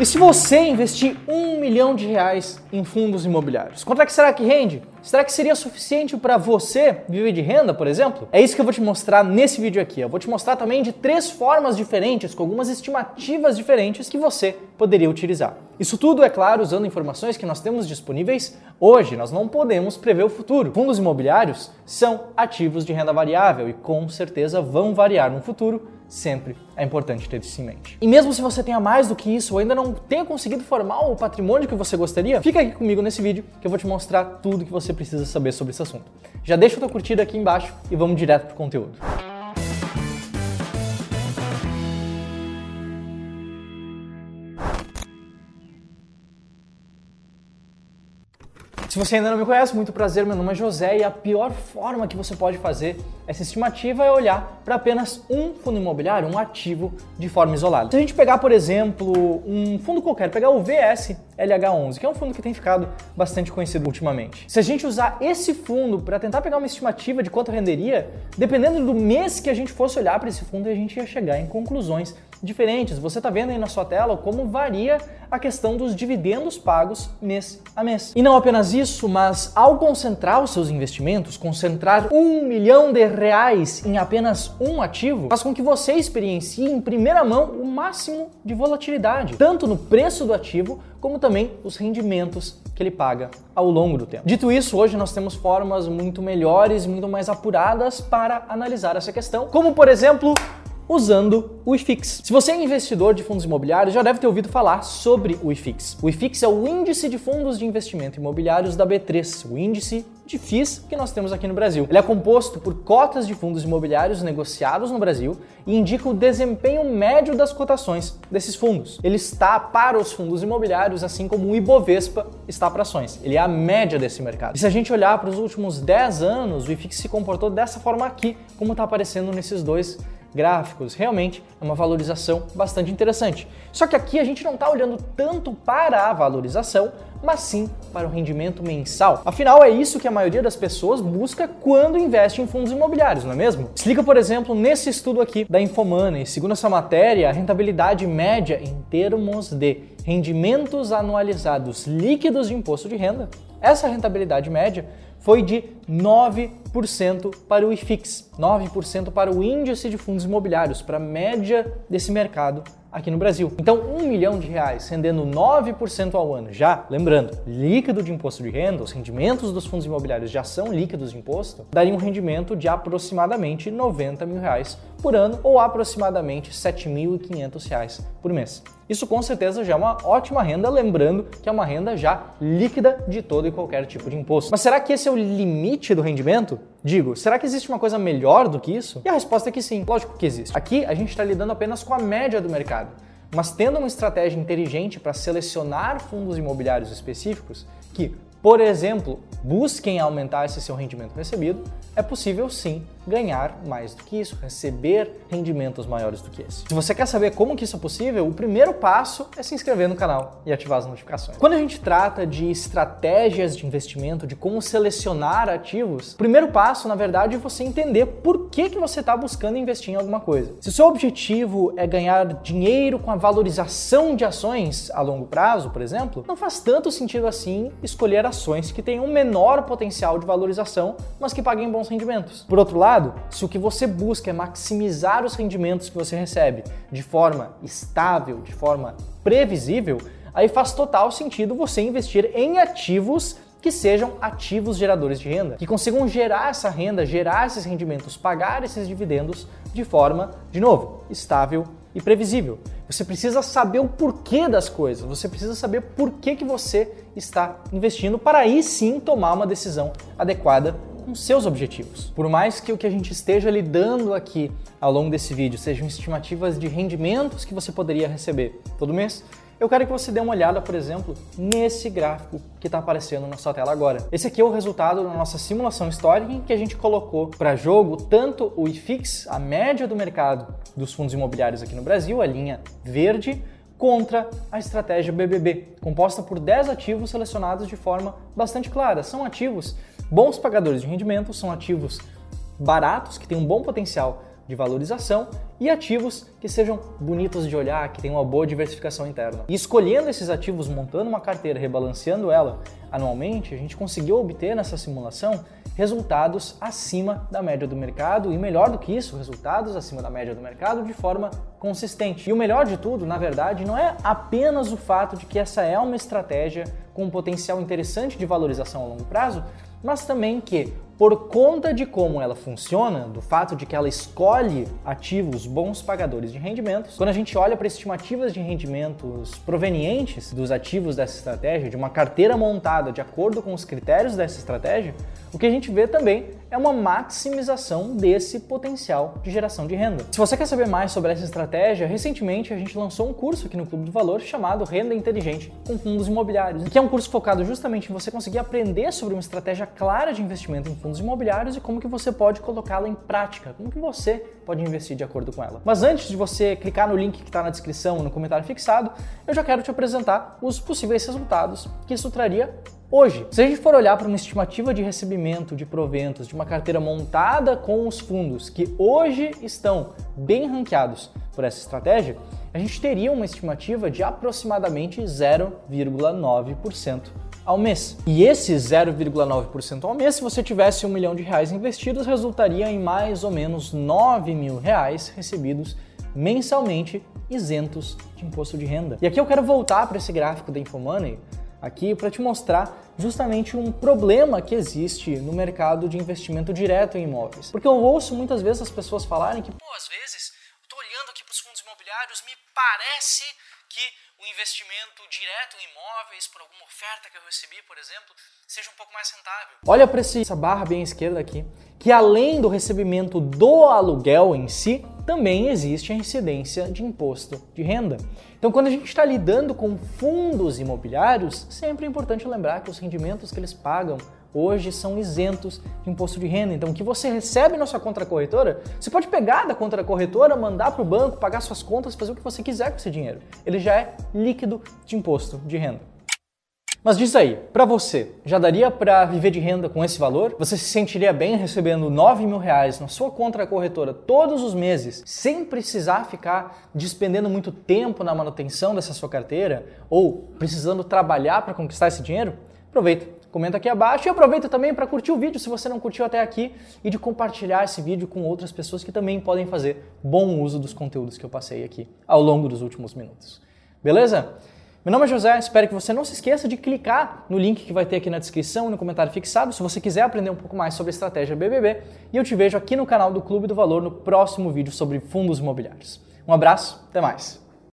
E se você investir um milhão de reais em fundos imobiliários, quanto é que será que rende? Será que seria suficiente para você viver de renda, por exemplo? É isso que eu vou te mostrar nesse vídeo aqui. Eu vou te mostrar também de três formas diferentes, com algumas estimativas diferentes que você poderia utilizar. Isso tudo, é claro, usando informações que nós temos disponíveis hoje. Nós não podemos prever o futuro. Fundos imobiliários são ativos de renda variável e com certeza vão variar no futuro sempre é importante ter isso em mente. E mesmo se você tenha mais do que isso ou ainda não tenha conseguido formar o patrimônio que você gostaria, fica aqui comigo nesse vídeo que eu vou te mostrar tudo que você precisa saber sobre esse assunto. Já deixa a tua curtida aqui embaixo e vamos direto pro conteúdo. Se você ainda não me conhece, muito prazer, meu nome é José e a pior forma que você pode fazer essa estimativa é olhar para apenas um fundo imobiliário, um ativo de forma isolada. Se a gente pegar, por exemplo, um fundo qualquer, pegar o VS LH11, que é um fundo que tem ficado bastante conhecido ultimamente. Se a gente usar esse fundo para tentar pegar uma estimativa de quanto renderia, dependendo do mês que a gente fosse olhar para esse fundo, a gente ia chegar em conclusões diferentes. Você está vendo aí na sua tela como varia a questão dos dividendos pagos mês a mês. E não apenas isso, mas ao concentrar os seus investimentos, concentrar um milhão de reais em apenas um ativo, faz com que você experiencie em primeira mão o máximo de volatilidade, tanto no preço do ativo como também os rendimentos que ele paga ao longo do tempo. Dito isso, hoje nós temos formas muito melhores muito mais apuradas para analisar essa questão, como por exemplo usando o IFIX. Se você é investidor de fundos imobiliários, já deve ter ouvido falar sobre o IFIX. O IFIX é o índice de fundos de investimento imobiliários da B3, o índice de FIIs que nós temos aqui no Brasil. Ele é composto por cotas de fundos imobiliários negociados no Brasil e indica o desempenho médio das cotações desses fundos. Ele está para os fundos imobiliários, assim como o Ibovespa está para ações. Ele é a média desse mercado. E se a gente olhar para os últimos 10 anos, o IFIX se comportou dessa forma aqui, como está aparecendo nesses dois gráficos, realmente é uma valorização bastante interessante. Só que aqui a gente não está olhando tanto para a valorização, mas sim para o rendimento mensal. Afinal, é isso que a maioria das pessoas busca quando investe em fundos imobiliários, não é mesmo? Explica, por exemplo, nesse estudo aqui da Infomoney, segundo essa matéria, a rentabilidade média em termos de rendimentos anualizados líquidos de imposto de renda, essa rentabilidade média foi de 9% para o IFIX, 9% para o índice de fundos imobiliários, para a média desse mercado aqui no Brasil. Então, um milhão de reais rendendo 9% ao ano, já, lembrando, líquido de imposto de renda, os rendimentos dos fundos imobiliários já são líquidos de imposto, daria um rendimento de aproximadamente 90 mil reais por ano ou aproximadamente 7.500 reais por mês. Isso com certeza já é uma ótima renda, lembrando que é uma renda já líquida de todo e qualquer tipo de imposto. Mas será que esse é o limite do rendimento? Digo, será que existe uma coisa melhor do que isso? E a resposta é que sim, lógico que existe. Aqui a gente está lidando apenas com a média do mercado. Mas tendo uma estratégia inteligente para selecionar fundos imobiliários específicos que, por exemplo, busquem aumentar esse seu rendimento recebido, é possível sim ganhar mais do que isso, receber rendimentos maiores do que esse. Se você quer saber como que isso é possível, o primeiro passo é se inscrever no canal e ativar as notificações. Quando a gente trata de estratégias de investimento, de como selecionar ativos, o primeiro passo, na verdade, é você entender por que, que você está buscando investir em alguma coisa. Se o seu objetivo é ganhar dinheiro com a valorização de ações a longo prazo, por exemplo, não faz tanto sentido assim escolher ações que tenham um menor potencial de valorização, mas que paguem bons rendimentos. Por outro lado, se o que você busca é maximizar os rendimentos que você recebe de forma estável, de forma previsível, aí faz total sentido você investir em ativos que sejam ativos geradores de renda, que consigam gerar essa renda, gerar esses rendimentos, pagar esses dividendos de forma, de novo, estável e previsível. Você precisa saber o porquê das coisas, você precisa saber por que, que você está investindo para aí sim tomar uma decisão adequada com seus objetivos. Por mais que o que a gente esteja lidando aqui ao longo desse vídeo sejam estimativas de rendimentos que você poderia receber todo mês, eu quero que você dê uma olhada, por exemplo, nesse gráfico que está aparecendo na sua tela agora. Esse aqui é o resultado da nossa simulação histórica em que a gente colocou para jogo tanto o IFIX, a média do mercado dos fundos imobiliários aqui no Brasil, a linha verde, contra a estratégia BBB, composta por 10 ativos selecionados de forma bastante clara. São ativos bons pagadores de rendimento, são ativos baratos, que têm um bom potencial de valorização e ativos que sejam bonitos de olhar, que tenham uma boa diversificação interna. E escolhendo esses ativos, montando uma carteira, rebalanceando ela anualmente, a gente conseguiu obter nessa simulação resultados acima da média do mercado e melhor do que isso, resultados acima da média do mercado de forma consistente. E o melhor de tudo, na verdade, não é apenas o fato de que essa é uma estratégia com um potencial interessante de valorização a longo prazo, mas também que por conta de como ela funciona, do fato de que ela escolhe ativos bons pagadores de rendimentos, quando a gente olha para estimativas de rendimentos provenientes dos ativos dessa estratégia, de uma carteira montada de acordo com os critérios dessa estratégia, o que a gente vê também é uma maximização desse potencial de geração de renda. Se você quer saber mais sobre essa estratégia, recentemente a gente lançou um curso aqui no Clube do Valor chamado Renda Inteligente com Fundos Imobiliários, que é um curso focado justamente em você conseguir aprender sobre uma estratégia clara de investimento em fundos imobiliários e como que você pode colocá-la em prática, como que você pode investir de acordo com ela. Mas antes de você clicar no link que está na descrição, no comentário fixado, eu já quero te apresentar os possíveis resultados que isso traria Hoje, se a gente for olhar para uma estimativa de recebimento de proventos de uma carteira montada com os fundos que hoje estão bem ranqueados por essa estratégia, a gente teria uma estimativa de aproximadamente 0,9% ao mês. E esse 0,9% ao mês, se você tivesse um milhão de reais investidos, resultaria em mais ou menos 9 mil reais recebidos mensalmente isentos de imposto de renda. E aqui eu quero voltar para esse gráfico da Infomoney aqui para te mostrar justamente um problema que existe no mercado de investimento direto em imóveis. Porque eu ouço muitas vezes as pessoas falarem que, pô, às vezes, fundos imobiliários, me parece que o investimento direto em imóveis, por alguma oferta que eu recebi, por exemplo, seja um pouco mais rentável. Olha para essa barra bem à esquerda aqui, que além do recebimento do aluguel em si, também existe a incidência de imposto de renda. Então, quando a gente está lidando com fundos imobiliários, sempre é importante lembrar que os rendimentos que eles pagam hoje são isentos de imposto de renda. Então, o que você recebe na sua conta corretora, você pode pegar da conta corretora, mandar para o banco, pagar suas contas, fazer o que você quiser com esse dinheiro. Ele já é líquido de imposto de renda. Mas diz aí, para você, já daria para viver de renda com esse valor? Você se sentiria bem recebendo 9 mil reais na sua conta corretora todos os meses, sem precisar ficar despendendo muito tempo na manutenção dessa sua carteira ou precisando trabalhar para conquistar esse dinheiro? Aproveita, comenta aqui abaixo e aproveita também para curtir o vídeo se você não curtiu até aqui e de compartilhar esse vídeo com outras pessoas que também podem fazer bom uso dos conteúdos que eu passei aqui ao longo dos últimos minutos. Beleza? Meu nome é José, espero que você não se esqueça de clicar no link que vai ter aqui na descrição e no comentário fixado se você quiser aprender um pouco mais sobre estratégia BBB. E eu te vejo aqui no canal do Clube do Valor no próximo vídeo sobre fundos imobiliários. Um abraço, até mais!